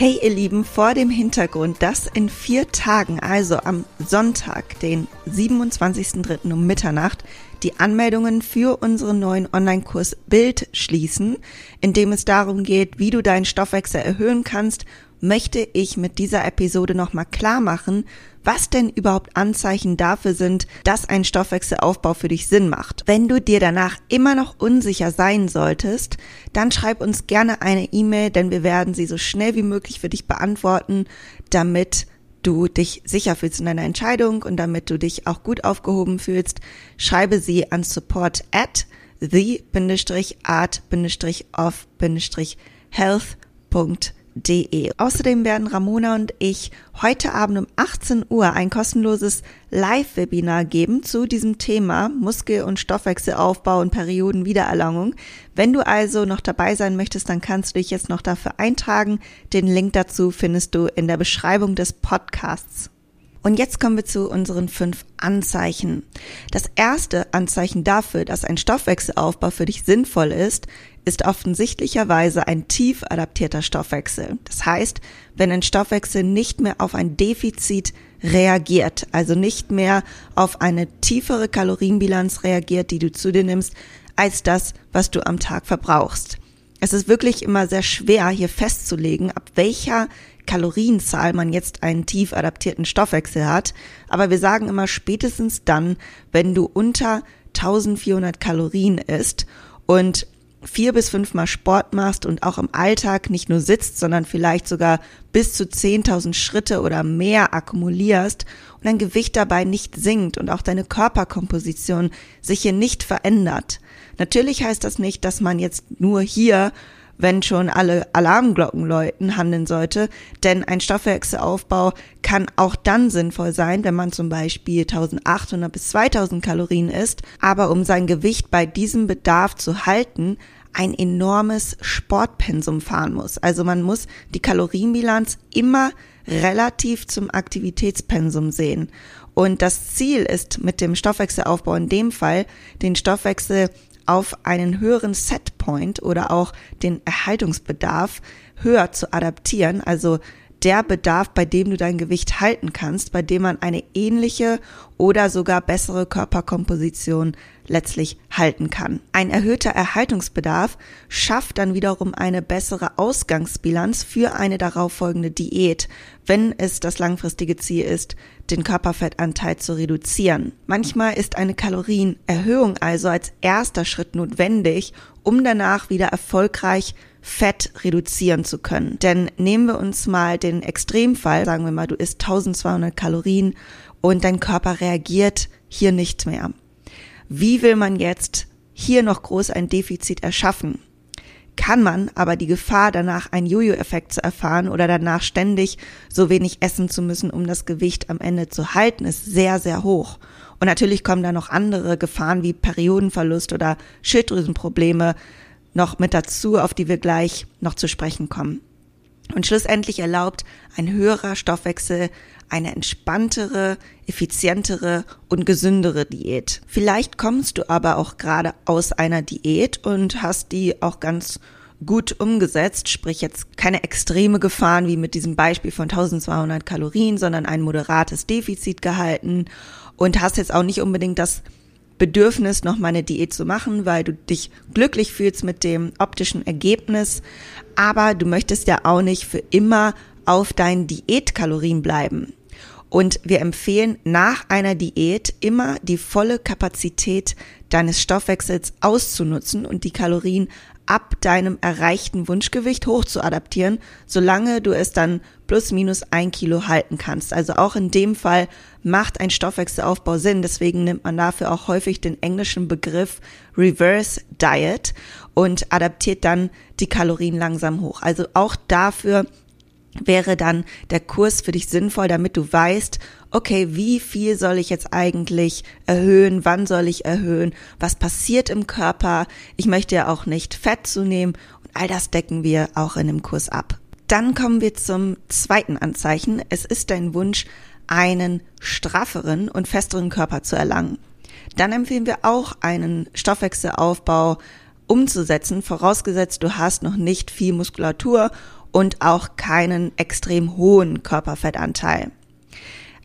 Hey ihr Lieben, vor dem Hintergrund, dass in vier Tagen, also am Sonntag, den 27.03. um Mitternacht, die Anmeldungen für unseren neuen Online-Kurs Bild schließen, in dem es darum geht, wie du deinen Stoffwechsel erhöhen kannst möchte ich mit dieser Episode nochmal klar machen, was denn überhaupt Anzeichen dafür sind, dass ein Stoffwechselaufbau für dich Sinn macht. Wenn du dir danach immer noch unsicher sein solltest, dann schreib uns gerne eine E-Mail, denn wir werden sie so schnell wie möglich für dich beantworten, damit du dich sicher fühlst in deiner Entscheidung und damit du dich auch gut aufgehoben fühlst. Schreibe sie an support at the-art-of-health.de www.ernährung.de. Außerdem werden Ramona und ich heute Abend um 18 Uhr ein kostenloses Live-Webinar geben zu diesem Thema Muskel- und Stoffwechselaufbau und Periodenwiedererlangung. Wenn du also noch dabei sein möchtest, dann kannst du dich jetzt noch dafür eintragen. Den Link dazu findest du in der Beschreibung des Podcasts. Und jetzt kommen wir zu unseren fünf Anzeichen. Das erste Anzeichen dafür, dass ein Stoffwechselaufbau für dich sinnvoll ist, ist offensichtlicherweise ein tief adaptierter Stoffwechsel. Das heißt, wenn ein Stoffwechsel nicht mehr auf ein Defizit reagiert, also nicht mehr auf eine tiefere Kalorienbilanz reagiert, die du zu dir nimmst, als das, was du am Tag verbrauchst. Es ist wirklich immer sehr schwer, hier festzulegen, ab welcher Kalorienzahl man jetzt einen tief adaptierten Stoffwechsel hat. Aber wir sagen immer spätestens dann, wenn du unter 1400 Kalorien isst und vier bis fünfmal Sport machst und auch im Alltag nicht nur sitzt, sondern vielleicht sogar bis zu 10.000 Schritte oder mehr akkumulierst und dein Gewicht dabei nicht sinkt und auch deine Körperkomposition sich hier nicht verändert. Natürlich heißt das nicht, dass man jetzt nur hier wenn schon alle Alarmglocken läuten, handeln sollte. Denn ein Stoffwechselaufbau kann auch dann sinnvoll sein, wenn man zum Beispiel 1800 bis 2000 Kalorien isst. Aber um sein Gewicht bei diesem Bedarf zu halten, ein enormes Sportpensum fahren muss. Also man muss die Kalorienbilanz immer relativ zum Aktivitätspensum sehen. Und das Ziel ist mit dem Stoffwechselaufbau in dem Fall, den Stoffwechsel auf einen höheren Setpoint oder auch den Erhaltungsbedarf höher zu adaptieren, also der Bedarf, bei dem du dein Gewicht halten kannst, bei dem man eine ähnliche oder sogar bessere Körperkomposition letztlich halten kann. Ein erhöhter Erhaltungsbedarf schafft dann wiederum eine bessere Ausgangsbilanz für eine darauffolgende Diät, wenn es das langfristige Ziel ist, den Körperfettanteil zu reduzieren. Manchmal ist eine Kalorienerhöhung also als erster Schritt notwendig, um danach wieder erfolgreich Fett reduzieren zu können. Denn nehmen wir uns mal den Extremfall, sagen wir mal, du isst 1200 Kalorien und dein Körper reagiert hier nicht mehr. Wie will man jetzt hier noch groß ein Defizit erschaffen? Kann man aber die Gefahr danach einen Jojo-Effekt zu erfahren oder danach ständig so wenig essen zu müssen, um das Gewicht am Ende zu halten, ist sehr, sehr hoch. Und natürlich kommen da noch andere Gefahren wie Periodenverlust oder Schilddrüsenprobleme noch mit dazu, auf die wir gleich noch zu sprechen kommen. Und schlussendlich erlaubt ein höherer Stoffwechsel eine entspanntere, effizientere und gesündere Diät. Vielleicht kommst du aber auch gerade aus einer Diät und hast die auch ganz gut umgesetzt, sprich jetzt keine extreme Gefahren wie mit diesem Beispiel von 1200 Kalorien, sondern ein moderates Defizit gehalten und hast jetzt auch nicht unbedingt das Bedürfnis, noch mal eine Diät zu machen, weil du dich glücklich fühlst mit dem optischen Ergebnis. Aber du möchtest ja auch nicht für immer auf deinen Diätkalorien bleiben. Und wir empfehlen nach einer Diät immer die volle Kapazität deines Stoffwechsels auszunutzen und die Kalorien ab deinem erreichten Wunschgewicht hoch zu adaptieren, solange du es dann plus minus ein Kilo halten kannst. Also auch in dem Fall macht ein Stoffwechselaufbau Sinn. Deswegen nimmt man dafür auch häufig den englischen Begriff Reverse Diet und adaptiert dann die Kalorien langsam hoch. Also auch dafür wäre dann der Kurs für dich sinnvoll, damit du weißt, okay, wie viel soll ich jetzt eigentlich erhöhen, wann soll ich erhöhen, was passiert im Körper, ich möchte ja auch nicht Fett zunehmen und all das decken wir auch in dem Kurs ab. Dann kommen wir zum zweiten Anzeichen. Es ist dein Wunsch, einen strafferen und festeren Körper zu erlangen. Dann empfehlen wir auch einen Stoffwechselaufbau umzusetzen, vorausgesetzt du hast noch nicht viel Muskulatur und auch keinen extrem hohen Körperfettanteil.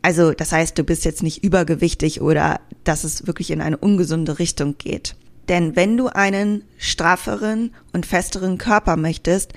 Also das heißt, du bist jetzt nicht übergewichtig oder dass es wirklich in eine ungesunde Richtung geht. Denn wenn du einen strafferen und festeren Körper möchtest,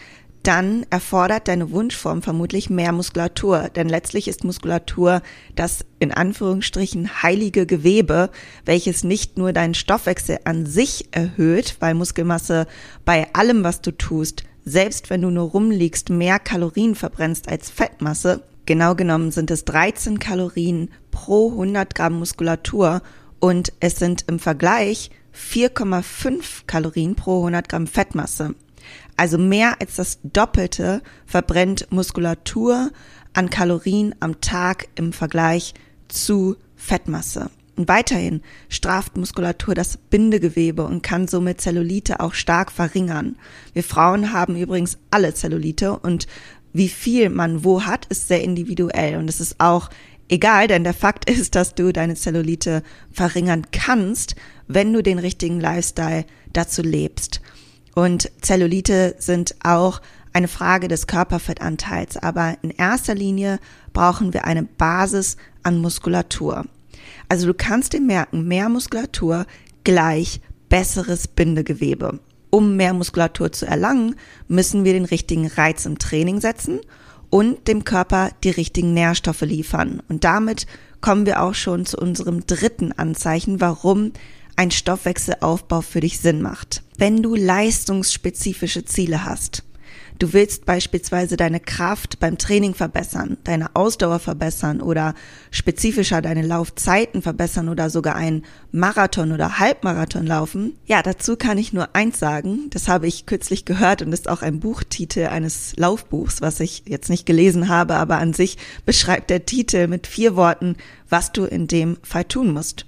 dann erfordert deine Wunschform vermutlich mehr Muskulatur. Denn letztlich ist Muskulatur das in Anführungsstrichen heilige Gewebe, welches nicht nur deinen Stoffwechsel an sich erhöht, weil Muskelmasse bei allem, was du tust, selbst wenn du nur rumliegst, mehr Kalorien verbrennst als Fettmasse. Genau genommen sind es 13 Kalorien pro 100 Gramm Muskulatur und es sind im Vergleich 4,5 Kalorien pro 100 Gramm Fettmasse. Also mehr als das Doppelte verbrennt Muskulatur an Kalorien am Tag im Vergleich zu Fettmasse. Und weiterhin straft Muskulatur das Bindegewebe und kann somit Zellulite auch stark verringern. Wir Frauen haben übrigens alle Zellulite und wie viel man wo hat, ist sehr individuell und es ist auch egal, denn der Fakt ist, dass du deine Zellulite verringern kannst, wenn du den richtigen Lifestyle dazu lebst. Und Zellulite sind auch eine Frage des Körperfettanteils, aber in erster Linie brauchen wir eine Basis an Muskulatur. Also du kannst dir merken, mehr Muskulatur gleich besseres Bindegewebe. Um mehr Muskulatur zu erlangen, müssen wir den richtigen Reiz im Training setzen und dem Körper die richtigen Nährstoffe liefern. Und damit kommen wir auch schon zu unserem dritten Anzeichen, warum ein Stoffwechselaufbau für dich Sinn macht. Wenn du leistungsspezifische Ziele hast, Du willst beispielsweise deine Kraft beim Training verbessern, deine Ausdauer verbessern oder spezifischer deine Laufzeiten verbessern oder sogar einen Marathon oder Halbmarathon laufen. Ja, dazu kann ich nur eins sagen. Das habe ich kürzlich gehört und ist auch ein Buchtitel eines Laufbuchs, was ich jetzt nicht gelesen habe, aber an sich beschreibt der Titel mit vier Worten, was du in dem Fall tun musst.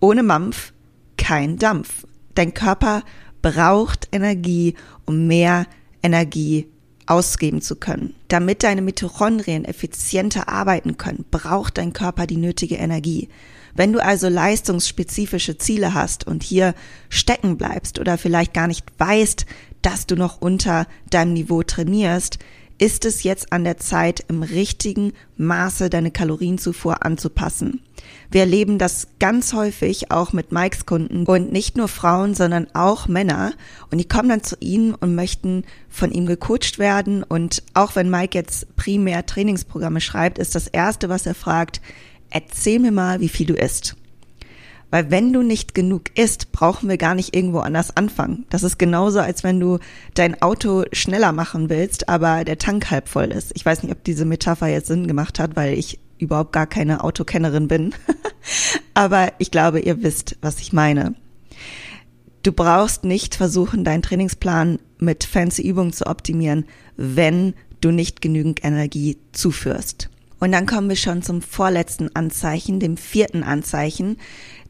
Ohne Mampf kein Dampf. Dein Körper braucht Energie, um mehr Energie ausgeben zu können. Damit deine Mitochondrien effizienter arbeiten können, braucht dein Körper die nötige Energie. Wenn du also leistungsspezifische Ziele hast und hier stecken bleibst oder vielleicht gar nicht weißt, dass du noch unter deinem Niveau trainierst, ist es jetzt an der Zeit, im richtigen Maße deine Kalorienzufuhr anzupassen. Wir erleben das ganz häufig auch mit Mikes Kunden und nicht nur Frauen, sondern auch Männer. Und die kommen dann zu ihnen und möchten von ihm gecoacht werden. Und auch wenn Mike jetzt primär Trainingsprogramme schreibt, ist das erste, was er fragt, erzähl mir mal, wie viel du isst. Weil wenn du nicht genug isst, brauchen wir gar nicht irgendwo anders anfangen. Das ist genauso, als wenn du dein Auto schneller machen willst, aber der Tank halb voll ist. Ich weiß nicht, ob diese Metapher jetzt Sinn gemacht hat, weil ich überhaupt gar keine Autokennerin bin. aber ich glaube, ihr wisst, was ich meine. Du brauchst nicht versuchen, deinen Trainingsplan mit fancy Übungen zu optimieren, wenn du nicht genügend Energie zuführst. Und dann kommen wir schon zum vorletzten Anzeichen, dem vierten Anzeichen.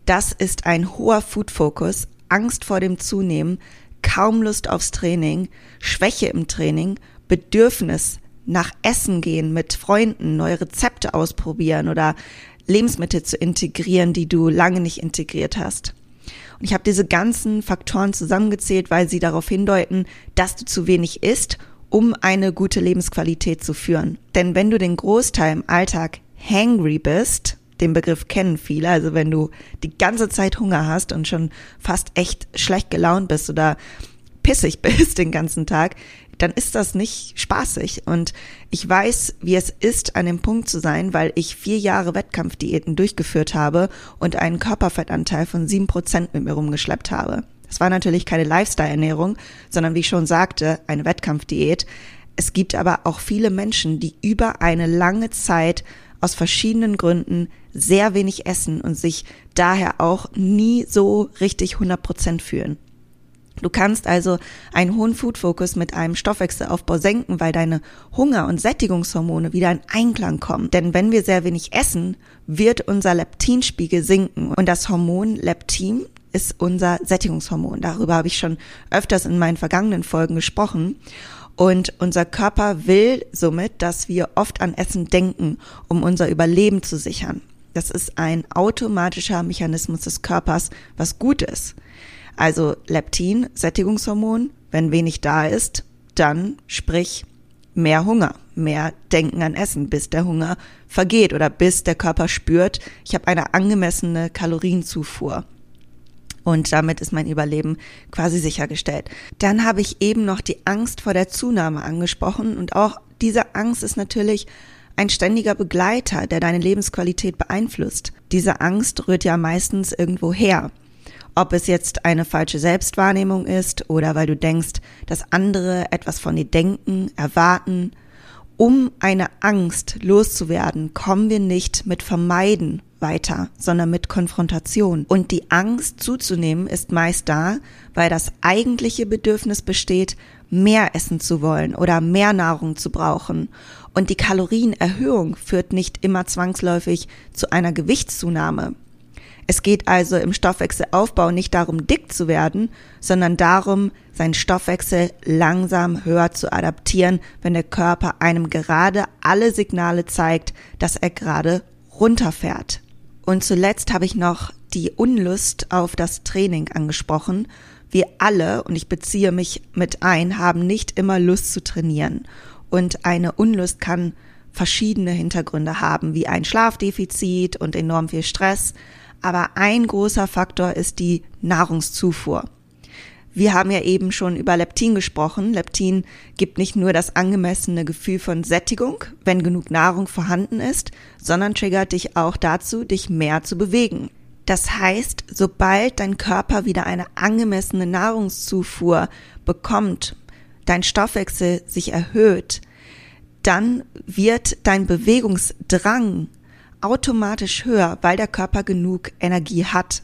Das ist ein hoher Food-Fokus, Angst vor dem Zunehmen, kaum Lust aufs Training, Schwäche im Training, Bedürfnis nach Essen gehen mit Freunden, neue Rezepte ausprobieren oder Lebensmittel zu integrieren, die du lange nicht integriert hast. Und ich habe diese ganzen Faktoren zusammengezählt, weil sie darauf hindeuten, dass du zu wenig isst, um eine gute Lebensqualität zu führen. Denn wenn du den Großteil im Alltag hangry bist, den Begriff kennen viele. Also wenn du die ganze Zeit Hunger hast und schon fast echt schlecht gelaunt bist oder pissig bist den ganzen Tag, dann ist das nicht spaßig. Und ich weiß, wie es ist, an dem Punkt zu sein, weil ich vier Jahre Wettkampfdiäten durchgeführt habe und einen Körperfettanteil von sieben Prozent mit mir rumgeschleppt habe. Das war natürlich keine Lifestyle-Ernährung, sondern wie ich schon sagte, eine Wettkampfdiät. Es gibt aber auch viele Menschen, die über eine lange Zeit aus verschiedenen Gründen sehr wenig essen und sich daher auch nie so richtig 100 Prozent fühlen. Du kannst also einen hohen Food-Fokus mit einem Stoffwechselaufbau senken, weil deine Hunger- und Sättigungshormone wieder in Einklang kommen. Denn wenn wir sehr wenig essen, wird unser Leptinspiegel sinken. Und das Hormon Leptin ist unser Sättigungshormon. Darüber habe ich schon öfters in meinen vergangenen Folgen gesprochen. Und unser Körper will somit, dass wir oft an Essen denken, um unser Überleben zu sichern. Das ist ein automatischer Mechanismus des Körpers, was gut ist. Also Leptin, Sättigungshormon, wenn wenig da ist, dann sprich mehr Hunger, mehr Denken an Essen, bis der Hunger vergeht oder bis der Körper spürt, ich habe eine angemessene Kalorienzufuhr. Und damit ist mein Überleben quasi sichergestellt. Dann habe ich eben noch die Angst vor der Zunahme angesprochen und auch diese Angst ist natürlich ein ständiger Begleiter, der deine Lebensqualität beeinflusst. Diese Angst rührt ja meistens irgendwo her. Ob es jetzt eine falsche Selbstwahrnehmung ist oder weil du denkst, dass andere etwas von dir denken, erwarten. Um eine Angst loszuwerden, kommen wir nicht mit Vermeiden weiter, sondern mit Konfrontation. Und die Angst zuzunehmen ist meist da, weil das eigentliche Bedürfnis besteht, mehr essen zu wollen oder mehr Nahrung zu brauchen. Und die Kalorienerhöhung führt nicht immer zwangsläufig zu einer Gewichtszunahme. Es geht also im Stoffwechselaufbau nicht darum, dick zu werden, sondern darum, seinen Stoffwechsel langsam höher zu adaptieren, wenn der Körper einem gerade alle Signale zeigt, dass er gerade runterfährt. Und zuletzt habe ich noch die Unlust auf das Training angesprochen. Wir alle, und ich beziehe mich mit ein, haben nicht immer Lust zu trainieren. Und eine Unlust kann verschiedene Hintergründe haben, wie ein Schlafdefizit und enorm viel Stress, aber ein großer Faktor ist die Nahrungszufuhr. Wir haben ja eben schon über Leptin gesprochen. Leptin gibt nicht nur das angemessene Gefühl von Sättigung, wenn genug Nahrung vorhanden ist, sondern triggert dich auch dazu, dich mehr zu bewegen. Das heißt, sobald dein Körper wieder eine angemessene Nahrungszufuhr bekommt, dein Stoffwechsel sich erhöht, dann wird dein Bewegungsdrang automatisch höher, weil der Körper genug Energie hat.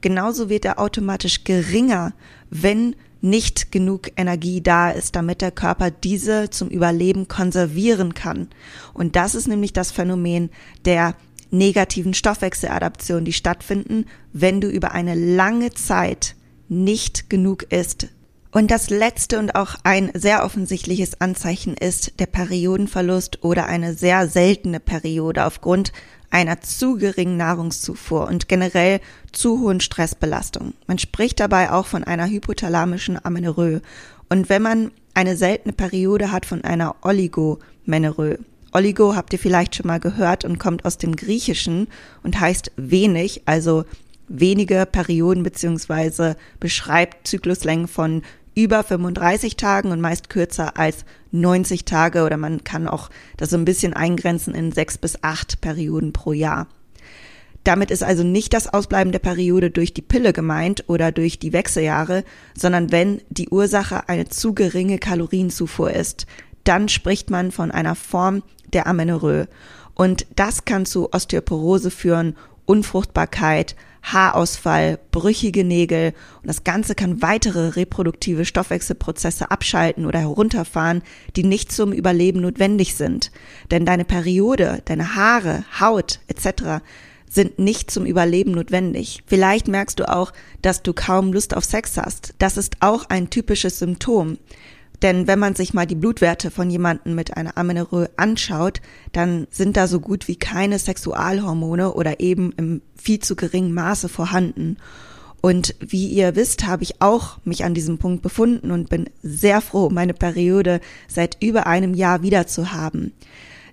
Genauso wird er automatisch geringer, wenn nicht genug Energie da ist, damit der Körper diese zum Überleben konservieren kann. Und das ist nämlich das Phänomen der negativen Stoffwechseladaption, die stattfinden, wenn du über eine lange Zeit nicht genug isst. Und das letzte und auch ein sehr offensichtliches Anzeichen ist der Periodenverlust oder eine sehr seltene Periode aufgrund einer zu geringen Nahrungszufuhr und generell zu hohen Stressbelastung. Man spricht dabei auch von einer hypothalamischen Amenorrhoe. Und wenn man eine seltene Periode hat von einer Oligomenorrhoe. Oligo habt ihr vielleicht schon mal gehört und kommt aus dem Griechischen und heißt wenig, also wenige Perioden beziehungsweise beschreibt Zykluslängen von über 35 Tagen und meist kürzer als 90 Tage oder man kann auch das so ein bisschen eingrenzen in sechs bis acht Perioden pro Jahr. Damit ist also nicht das Ausbleiben der Periode durch die Pille gemeint oder durch die Wechseljahre, sondern wenn die Ursache eine zu geringe Kalorienzufuhr ist, dann spricht man von einer Form der Amenorrhoe. Und das kann zu Osteoporose führen, Unfruchtbarkeit, Haarausfall, brüchige Nägel und das Ganze kann weitere reproduktive Stoffwechselprozesse abschalten oder herunterfahren, die nicht zum Überleben notwendig sind. Denn deine Periode, deine Haare, Haut etc. sind nicht zum Überleben notwendig. Vielleicht merkst du auch, dass du kaum Lust auf Sex hast. Das ist auch ein typisches Symptom. Denn wenn man sich mal die Blutwerte von jemandem mit einer Amenorrhoe anschaut, dann sind da so gut wie keine Sexualhormone oder eben im viel zu geringen Maße vorhanden. Und wie ihr wisst, habe ich auch mich an diesem Punkt befunden und bin sehr froh, meine Periode seit über einem Jahr wieder zu haben.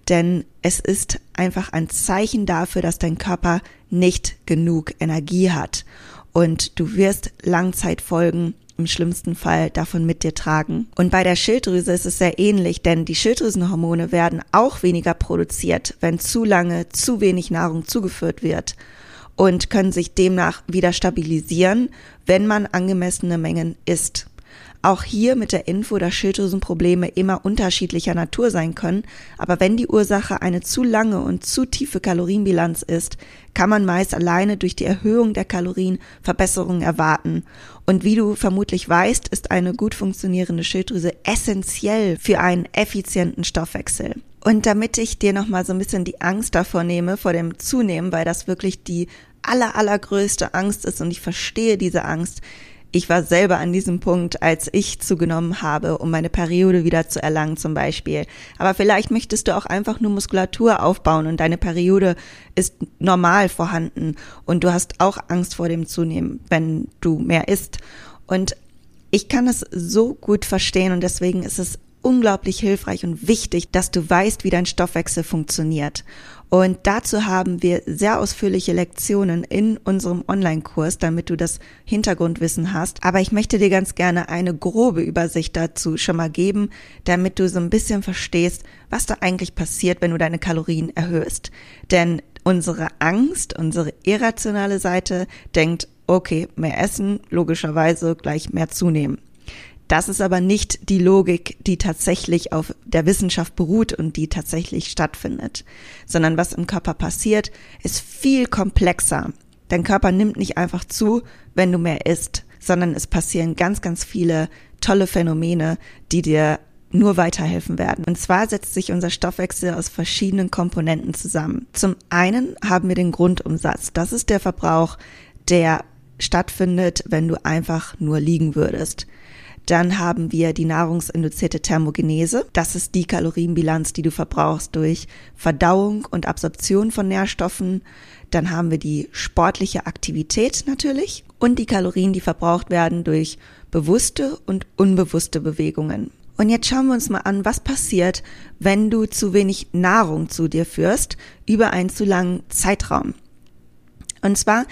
Denn es ist einfach ein Zeichen dafür, dass dein Körper nicht genug Energie hat. Und du wirst Langzeitfolgen im schlimmsten Fall davon mit dir tragen. Und bei der Schilddrüse ist es sehr ähnlich, denn die Schilddrüsenhormone werden auch weniger produziert, wenn zu lange zu wenig Nahrung zugeführt wird und können sich demnach wieder stabilisieren, wenn man angemessene Mengen isst. Auch hier mit der Info, dass Schilddrüsenprobleme immer unterschiedlicher Natur sein können, aber wenn die Ursache eine zu lange und zu tiefe Kalorienbilanz ist, kann man meist alleine durch die Erhöhung der Kalorien Verbesserungen erwarten. Und wie du vermutlich weißt, ist eine gut funktionierende Schilddrüse essentiell für einen effizienten Stoffwechsel. Und damit ich dir nochmal so ein bisschen die Angst davor nehme, vor dem Zunehmen, weil das wirklich die aller, allergrößte Angst ist und ich verstehe diese Angst, ich war selber an diesem Punkt, als ich zugenommen habe, um meine Periode wieder zu erlangen zum Beispiel. Aber vielleicht möchtest du auch einfach nur Muskulatur aufbauen und deine Periode ist normal vorhanden und du hast auch Angst vor dem Zunehmen, wenn du mehr isst. Und ich kann es so gut verstehen und deswegen ist es unglaublich hilfreich und wichtig, dass du weißt, wie dein Stoffwechsel funktioniert. Und dazu haben wir sehr ausführliche Lektionen in unserem Online-Kurs, damit du das Hintergrundwissen hast. Aber ich möchte dir ganz gerne eine grobe Übersicht dazu schon mal geben, damit du so ein bisschen verstehst, was da eigentlich passiert, wenn du deine Kalorien erhöhst. Denn unsere Angst, unsere irrationale Seite denkt, okay, mehr essen, logischerweise gleich mehr zunehmen. Das ist aber nicht die Logik, die tatsächlich auf der Wissenschaft beruht und die tatsächlich stattfindet, sondern was im Körper passiert, ist viel komplexer. Dein Körper nimmt nicht einfach zu, wenn du mehr isst, sondern es passieren ganz, ganz viele tolle Phänomene, die dir nur weiterhelfen werden. Und zwar setzt sich unser Stoffwechsel aus verschiedenen Komponenten zusammen. Zum einen haben wir den Grundumsatz. Das ist der Verbrauch, der stattfindet, wenn du einfach nur liegen würdest. Dann haben wir die nahrungsinduzierte Thermogenese. Das ist die Kalorienbilanz, die du verbrauchst durch Verdauung und Absorption von Nährstoffen. Dann haben wir die sportliche Aktivität natürlich und die Kalorien, die verbraucht werden durch bewusste und unbewusste Bewegungen. Und jetzt schauen wir uns mal an, was passiert, wenn du zu wenig Nahrung zu dir führst über einen zu langen Zeitraum. Und zwar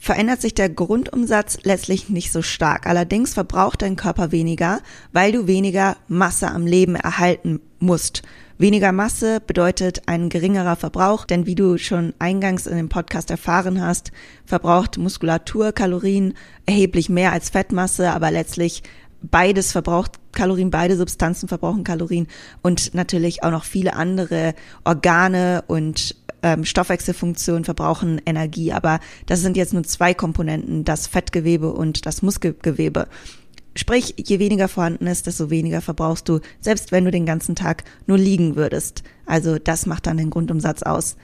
verändert sich der Grundumsatz letztlich nicht so stark. Allerdings verbraucht dein Körper weniger, weil du weniger Masse am Leben erhalten musst. Weniger Masse bedeutet ein geringerer Verbrauch, denn wie du schon eingangs in dem Podcast erfahren hast, verbraucht Muskulatur Kalorien erheblich mehr als Fettmasse, aber letztlich beides verbraucht Kalorien, beide Substanzen verbrauchen Kalorien und natürlich auch noch viele andere Organe und ähm, Stoffwechselfunktionen verbrauchen Energie, aber das sind jetzt nur zwei Komponenten, das Fettgewebe und das Muskelgewebe. Sprich, je weniger vorhanden ist, desto weniger verbrauchst du, selbst wenn du den ganzen Tag nur liegen würdest. Also das macht dann den Grundumsatz aus.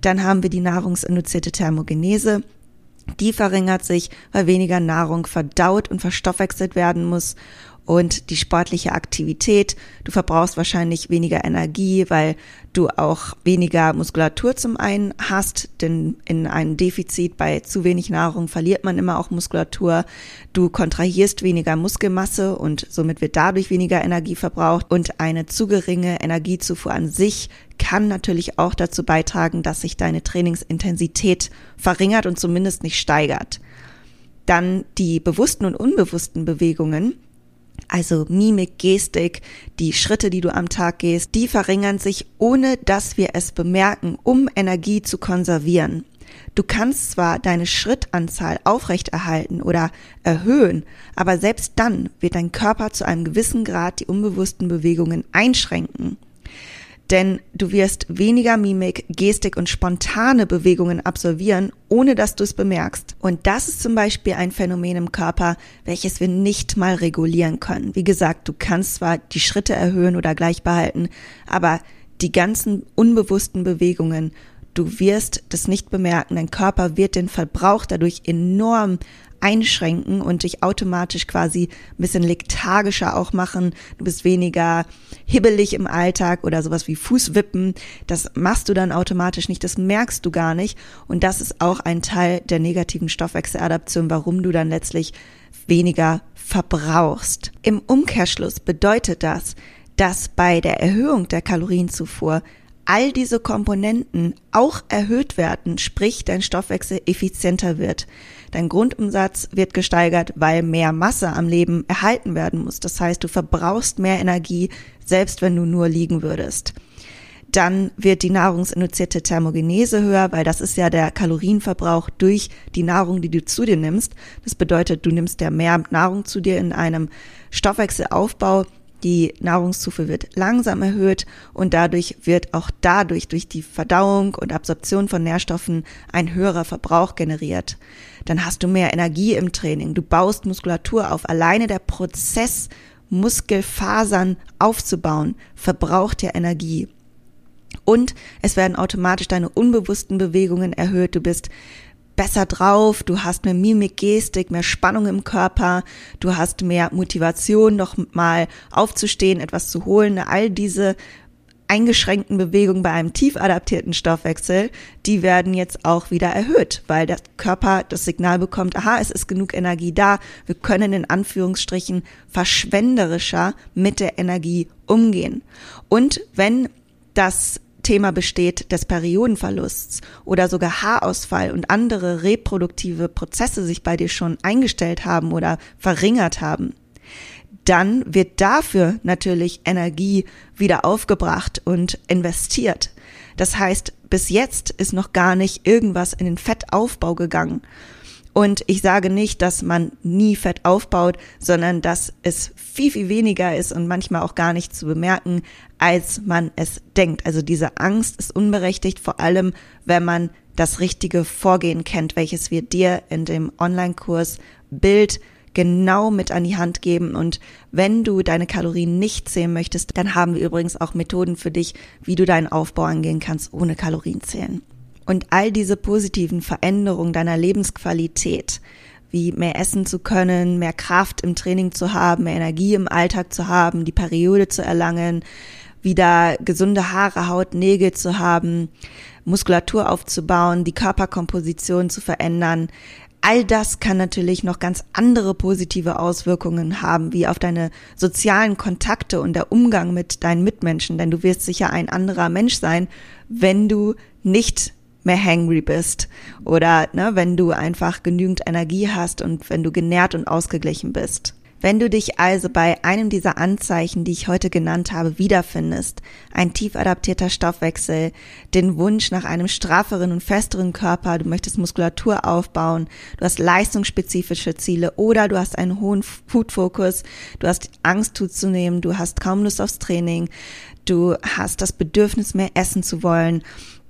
Dann haben wir die nahrungsinduzierte Thermogenese. Die verringert sich, weil weniger Nahrung verdaut und verstoffwechselt werden muss und die sportliche Aktivität. Du verbrauchst wahrscheinlich weniger Energie, weil du auch weniger Muskulatur zum einen hast, denn in einem Defizit bei zu wenig Nahrung verliert man immer auch Muskulatur. Du kontrahierst weniger Muskelmasse und somit wird dadurch weniger Energie verbraucht und eine zu geringe Energiezufuhr an sich kann natürlich auch dazu beitragen, dass sich deine Trainingsintensität verringert und zumindest nicht steigert. Dann die bewussten und unbewussten Bewegungen also Mimik, Gestik, die Schritte, die du am Tag gehst, die verringern sich, ohne dass wir es bemerken, um Energie zu konservieren. Du kannst zwar deine Schrittanzahl aufrechterhalten oder erhöhen, aber selbst dann wird dein Körper zu einem gewissen Grad die unbewussten Bewegungen einschränken denn du wirst weniger Mimik, Gestik und spontane Bewegungen absolvieren, ohne dass du es bemerkst. Und das ist zum Beispiel ein Phänomen im Körper, welches wir nicht mal regulieren können. Wie gesagt, du kannst zwar die Schritte erhöhen oder gleich behalten, aber die ganzen unbewussten Bewegungen, du wirst das nicht bemerken. Dein Körper wird den Verbrauch dadurch enorm einschränken und dich automatisch quasi ein bisschen lethargischer auch machen. Du bist weniger hibbelig im Alltag oder sowas wie Fußwippen. Das machst du dann automatisch nicht, das merkst du gar nicht. Und das ist auch ein Teil der negativen Stoffwechseladaption, warum du dann letztlich weniger verbrauchst. Im Umkehrschluss bedeutet das, dass bei der Erhöhung der Kalorienzufuhr all diese Komponenten auch erhöht werden, sprich dein Stoffwechsel effizienter wird. Dein Grundumsatz wird gesteigert, weil mehr Masse am Leben erhalten werden muss. Das heißt, du verbrauchst mehr Energie, selbst wenn du nur liegen würdest. dann wird die nahrungsinduzierte Thermogenese höher, weil das ist ja der Kalorienverbrauch durch die Nahrung, die du zu dir nimmst. Das bedeutet, du nimmst ja mehr Nahrung zu dir in einem Stoffwechselaufbau. Die Nahrungszufuhr wird langsam erhöht und dadurch wird auch dadurch durch die Verdauung und Absorption von Nährstoffen ein höherer Verbrauch generiert. Dann hast du mehr Energie im Training. Du baust Muskulatur auf. Alleine der Prozess, Muskelfasern aufzubauen, verbraucht ja Energie. Und es werden automatisch deine unbewussten Bewegungen erhöht. Du bist besser drauf, du hast mehr Mimik, Gestik, mehr Spannung im Körper, du hast mehr Motivation, noch mal aufzustehen, etwas zu holen. All diese eingeschränkten Bewegungen bei einem tief adaptierten Stoffwechsel, die werden jetzt auch wieder erhöht, weil der Körper das Signal bekommt, aha, es ist genug Energie da, wir können in Anführungsstrichen verschwenderischer mit der Energie umgehen. Und wenn das Thema besteht des Periodenverlusts oder sogar Haarausfall und andere reproduktive Prozesse sich bei dir schon eingestellt haben oder verringert haben, dann wird dafür natürlich Energie wieder aufgebracht und investiert. Das heißt, bis jetzt ist noch gar nicht irgendwas in den Fettaufbau gegangen. Und ich sage nicht, dass man nie Fett aufbaut, sondern dass es viel, viel weniger ist und manchmal auch gar nicht zu bemerken, als man es denkt. Also diese Angst ist unberechtigt, vor allem wenn man das richtige Vorgehen kennt, welches wir dir in dem Online-Kurs Bild genau mit an die Hand geben. Und wenn du deine Kalorien nicht zählen möchtest, dann haben wir übrigens auch Methoden für dich, wie du deinen Aufbau angehen kannst ohne Kalorien zählen. Und all diese positiven Veränderungen deiner Lebensqualität, wie mehr essen zu können, mehr Kraft im Training zu haben, mehr Energie im Alltag zu haben, die Periode zu erlangen, wieder gesunde Haare, Haut, Nägel zu haben, Muskulatur aufzubauen, die Körperkomposition zu verändern, all das kann natürlich noch ganz andere positive Auswirkungen haben, wie auf deine sozialen Kontakte und der Umgang mit deinen Mitmenschen, denn du wirst sicher ein anderer Mensch sein, wenn du nicht mehr hangry bist oder ne, wenn du einfach genügend Energie hast und wenn du genährt und ausgeglichen bist. Wenn du dich also bei einem dieser Anzeichen, die ich heute genannt habe, wiederfindest, ein tief adaptierter Stoffwechsel, den Wunsch nach einem strafferen und festeren Körper, du möchtest Muskulatur aufbauen, du hast leistungsspezifische Ziele oder du hast einen hohen Food-Fokus, du hast Angst zuzunehmen, du hast kaum Lust aufs Training, du hast das Bedürfnis, mehr essen zu wollen,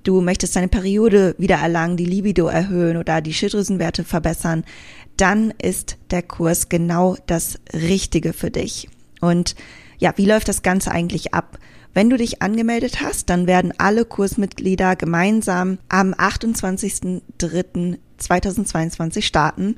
du möchtest deine Periode wieder erlangen, die Libido erhöhen oder die Schilddrüsenwerte verbessern, dann ist der Kurs genau das Richtige für dich. Und ja, wie läuft das Ganze eigentlich ab? Wenn du dich angemeldet hast, dann werden alle Kursmitglieder gemeinsam am 28.03.2022 starten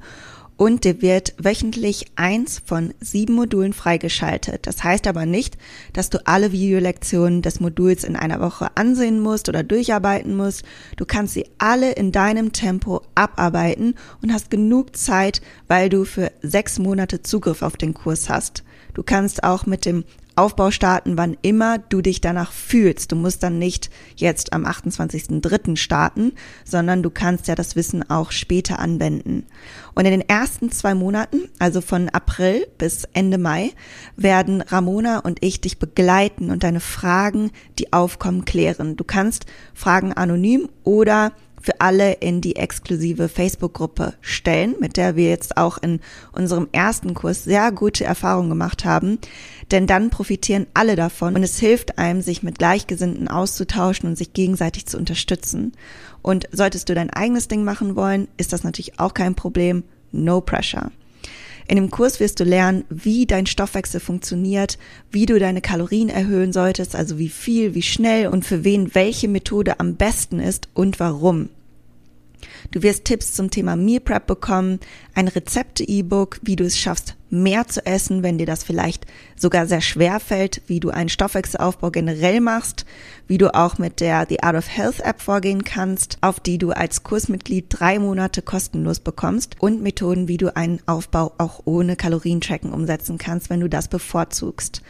und dir wird wöchentlich eins von sieben Modulen freigeschaltet. Das heißt aber nicht, dass du alle Videolektionen des Moduls in einer Woche ansehen musst oder durcharbeiten musst. Du kannst sie alle in deinem Tempo abarbeiten und hast genug Zeit, weil du für sechs Monate Zugriff auf den Kurs hast. Du kannst auch mit dem Aufbau starten, wann immer du dich danach fühlst. Du musst dann nicht jetzt am 28.03. starten, sondern du kannst ja das Wissen auch später anwenden. Und in den ersten zwei Monaten, also von April bis Ende Mai, werden Ramona und ich dich begleiten und deine Fragen, die aufkommen, klären. Du kannst Fragen anonym oder für alle in die exklusive Facebook-Gruppe stellen, mit der wir jetzt auch in unserem ersten Kurs sehr gute Erfahrungen gemacht haben. Denn dann profitieren alle davon und es hilft einem, sich mit Gleichgesinnten auszutauschen und sich gegenseitig zu unterstützen. Und solltest du dein eigenes Ding machen wollen, ist das natürlich auch kein Problem. No pressure. In dem Kurs wirst du lernen, wie dein Stoffwechsel funktioniert, wie du deine Kalorien erhöhen solltest, also wie viel, wie schnell und für wen welche Methode am besten ist und warum. Du wirst Tipps zum Thema Meal Prep bekommen, ein Rezepte-E-Book, wie du es schaffst, mehr zu essen, wenn dir das vielleicht sogar sehr schwer fällt, wie du einen Stoffwechselaufbau generell machst, wie du auch mit der The Art of Health App vorgehen kannst, auf die du als Kursmitglied drei Monate kostenlos bekommst und Methoden, wie du einen Aufbau auch ohne Kalorientracken umsetzen kannst, wenn du das bevorzugst.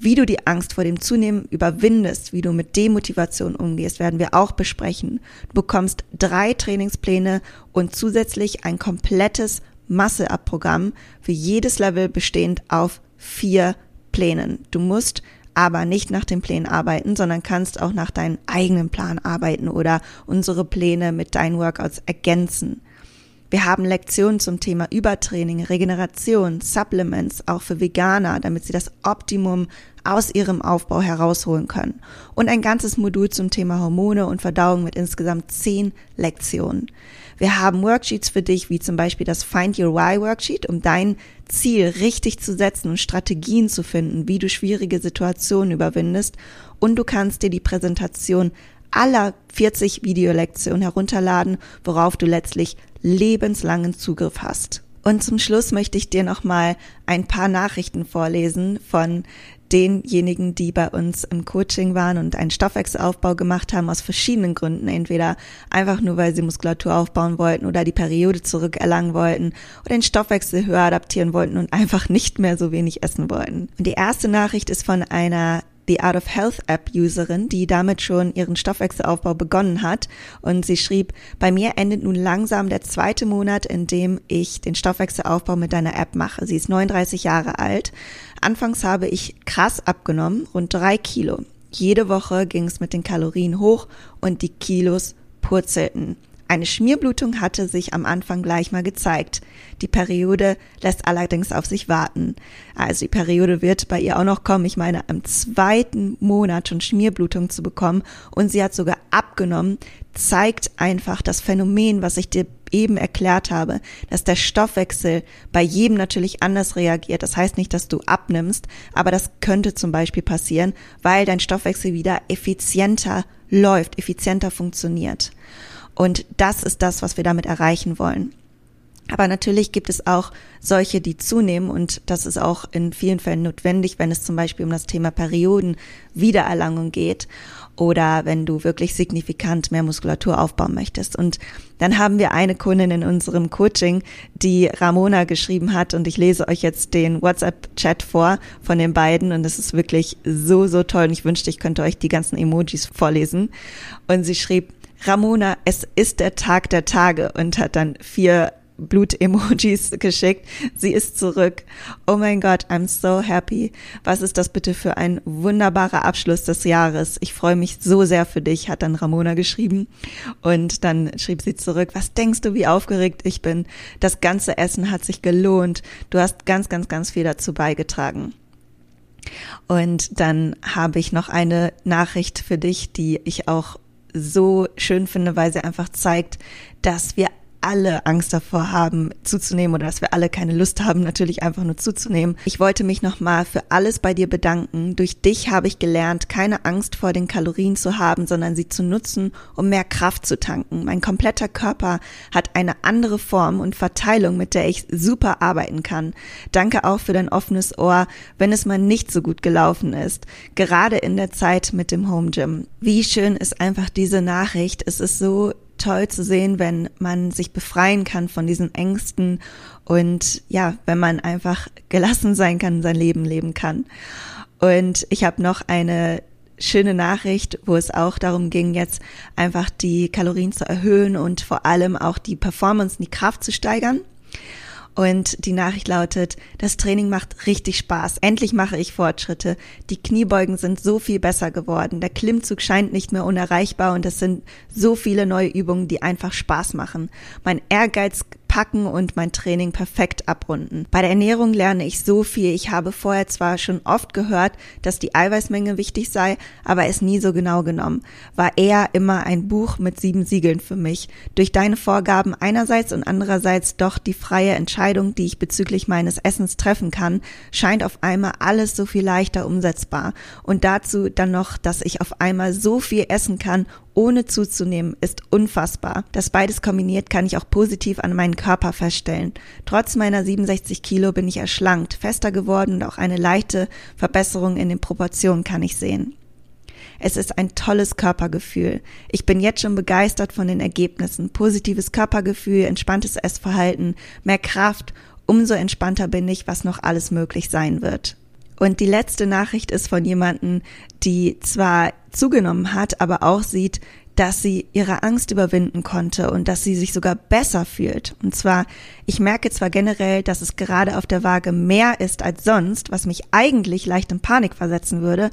Wie du die Angst vor dem Zunehmen überwindest, wie du mit Demotivation umgehst, werden wir auch besprechen. Du bekommst drei Trainingspläne und zusätzlich ein komplettes Masse-Up-Programm für jedes Level bestehend auf vier Plänen. Du musst aber nicht nach den Plänen arbeiten, sondern kannst auch nach deinem eigenen Plan arbeiten oder unsere Pläne mit deinen Workouts ergänzen. Wir haben Lektionen zum Thema Übertraining, Regeneration, Supplements, auch für Veganer, damit sie das Optimum aus ihrem Aufbau herausholen können. Und ein ganzes Modul zum Thema Hormone und Verdauung mit insgesamt zehn Lektionen. Wir haben Worksheets für dich, wie zum Beispiel das Find Your Why Worksheet, um dein Ziel richtig zu setzen und Strategien zu finden, wie du schwierige Situationen überwindest. Und du kannst dir die Präsentation aller 40 Videolektionen herunterladen, worauf du letztlich lebenslangen Zugriff hast. Und zum Schluss möchte ich dir nochmal ein paar Nachrichten vorlesen von denjenigen, die bei uns im Coaching waren und einen Stoffwechselaufbau gemacht haben aus verschiedenen Gründen. Entweder einfach nur, weil sie Muskulatur aufbauen wollten oder die Periode zurückerlangen wollten oder den Stoffwechsel höher adaptieren wollten und einfach nicht mehr so wenig essen wollten. Und die erste Nachricht ist von einer die Art of Health App Userin, die damit schon ihren Stoffwechselaufbau begonnen hat. Und sie schrieb, bei mir endet nun langsam der zweite Monat, in dem ich den Stoffwechselaufbau mit deiner App mache. Sie ist 39 Jahre alt. Anfangs habe ich krass abgenommen, rund drei Kilo. Jede Woche ging es mit den Kalorien hoch und die Kilos purzelten. Eine Schmierblutung hatte sich am Anfang gleich mal gezeigt. Die Periode lässt allerdings auf sich warten. Also die Periode wird bei ihr auch noch kommen. Ich meine, im zweiten Monat schon Schmierblutung zu bekommen und sie hat sogar abgenommen, zeigt einfach das Phänomen, was ich dir eben erklärt habe, dass der Stoffwechsel bei jedem natürlich anders reagiert. Das heißt nicht, dass du abnimmst, aber das könnte zum Beispiel passieren, weil dein Stoffwechsel wieder effizienter läuft, effizienter funktioniert. Und das ist das, was wir damit erreichen wollen. Aber natürlich gibt es auch solche, die zunehmen und das ist auch in vielen Fällen notwendig, wenn es zum Beispiel um das Thema Periodenwiedererlangung geht oder wenn du wirklich signifikant mehr Muskulatur aufbauen möchtest. Und dann haben wir eine Kundin in unserem Coaching, die Ramona geschrieben hat und ich lese euch jetzt den WhatsApp-Chat vor von den beiden und es ist wirklich so, so toll und ich wünschte, ich könnte euch die ganzen Emojis vorlesen. Und sie schrieb, Ramona, es ist der Tag der Tage und hat dann vier Blut-Emojis geschickt. Sie ist zurück. Oh mein Gott, I'm so happy. Was ist das bitte für ein wunderbarer Abschluss des Jahres? Ich freue mich so sehr für dich, hat dann Ramona geschrieben. Und dann schrieb sie zurück, was denkst du, wie aufgeregt ich bin? Das ganze Essen hat sich gelohnt. Du hast ganz, ganz, ganz viel dazu beigetragen. Und dann habe ich noch eine Nachricht für dich, die ich auch so schön finde, weil sie einfach zeigt, dass wir alle Angst davor haben, zuzunehmen oder dass wir alle keine Lust haben, natürlich einfach nur zuzunehmen. Ich wollte mich nochmal für alles bei dir bedanken. Durch dich habe ich gelernt, keine Angst vor den Kalorien zu haben, sondern sie zu nutzen, um mehr Kraft zu tanken. Mein kompletter Körper hat eine andere Form und Verteilung, mit der ich super arbeiten kann. Danke auch für dein offenes Ohr, wenn es mal nicht so gut gelaufen ist. Gerade in der Zeit mit dem Home Gym. Wie schön ist einfach diese Nachricht. Es ist so toll zu sehen, wenn man sich befreien kann von diesen Ängsten und ja, wenn man einfach gelassen sein kann, sein Leben leben kann. Und ich habe noch eine schöne Nachricht, wo es auch darum ging, jetzt einfach die Kalorien zu erhöhen und vor allem auch die Performance, die Kraft zu steigern. Und die Nachricht lautet, das Training macht richtig Spaß. Endlich mache ich Fortschritte. Die Kniebeugen sind so viel besser geworden. Der Klimmzug scheint nicht mehr unerreichbar und es sind so viele neue Übungen, die einfach Spaß machen. Mein Ehrgeiz packen und mein Training perfekt abrunden. Bei der Ernährung lerne ich so viel. Ich habe vorher zwar schon oft gehört, dass die Eiweißmenge wichtig sei, aber es nie so genau genommen. War eher immer ein Buch mit sieben Siegeln für mich. Durch deine Vorgaben einerseits und andererseits doch die freie Entscheidung, die ich bezüglich meines Essens treffen kann, scheint auf einmal alles so viel leichter umsetzbar. Und dazu dann noch, dass ich auf einmal so viel essen kann, ohne zuzunehmen, ist unfassbar. Das beides kombiniert kann ich auch positiv an meinen Körper feststellen. Trotz meiner 67 Kilo bin ich erschlankt, fester geworden und auch eine leichte Verbesserung in den Proportionen kann ich sehen. Es ist ein tolles Körpergefühl. Ich bin jetzt schon begeistert von den Ergebnissen. Positives Körpergefühl, entspanntes Essverhalten, mehr Kraft. Umso entspannter bin ich, was noch alles möglich sein wird. Und die letzte Nachricht ist von jemanden, die zwar zugenommen hat, aber auch sieht, dass sie ihre Angst überwinden konnte und dass sie sich sogar besser fühlt. Und zwar, ich merke zwar generell, dass es gerade auf der Waage mehr ist als sonst, was mich eigentlich leicht in Panik versetzen würde,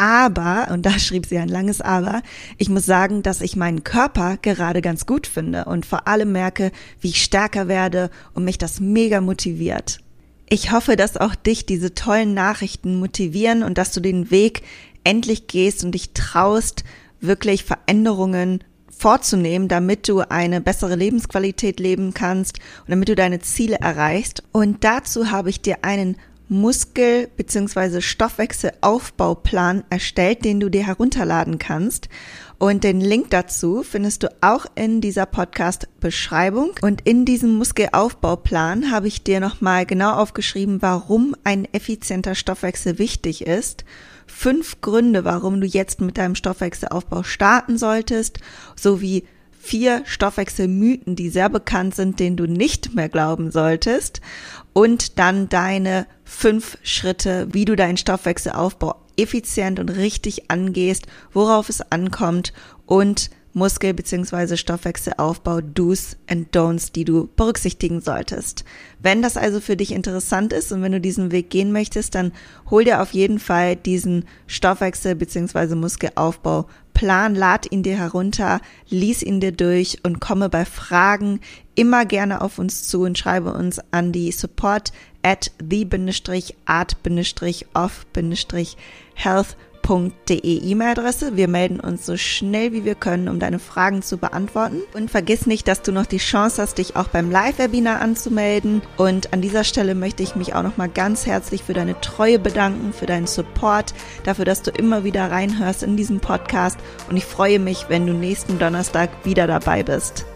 aber, und da schrieb sie ein langes Aber, ich muss sagen, dass ich meinen Körper gerade ganz gut finde und vor allem merke, wie ich stärker werde und mich das mega motiviert. Ich hoffe, dass auch dich diese tollen Nachrichten motivieren und dass du den Weg endlich gehst und dich traust, wirklich Veränderungen vorzunehmen, damit du eine bessere Lebensqualität leben kannst und damit du deine Ziele erreichst. Und dazu habe ich dir einen Muskel- bzw. Stoffwechselaufbauplan erstellt, den du dir herunterladen kannst. Und den Link dazu findest du auch in dieser Podcast-Beschreibung. Und in diesem Muskelaufbauplan habe ich dir nochmal genau aufgeschrieben, warum ein effizienter Stoffwechsel wichtig ist fünf Gründe, warum du jetzt mit deinem Stoffwechselaufbau starten solltest, sowie vier Stoffwechselmythen, die sehr bekannt sind, denen du nicht mehr glauben solltest und dann deine fünf Schritte, wie du deinen Stoffwechselaufbau effizient und richtig angehst, worauf es ankommt und Muskel- bzw. Stoffwechselaufbau, Do's and Don'ts, die du berücksichtigen solltest. Wenn das also für dich interessant ist und wenn du diesen Weg gehen möchtest, dann hol dir auf jeden Fall diesen Stoffwechsel- bzw. Muskelaufbau Plan, lad ihn dir herunter, lies ihn dir durch und komme bei Fragen immer gerne auf uns zu und schreibe uns an die support at the-art-of-health www.de E-Mail-Adresse. Wir melden uns so schnell wie wir können, um deine Fragen zu beantworten. Und vergiss nicht, dass du noch die Chance hast, dich auch beim Live-Webinar anzumelden. Und an dieser Stelle möchte ich mich auch noch mal ganz herzlich für deine Treue bedanken, für deinen Support, dafür, dass du immer wieder reinhörst in diesem Podcast. Und ich freue mich, wenn du nächsten Donnerstag wieder dabei bist.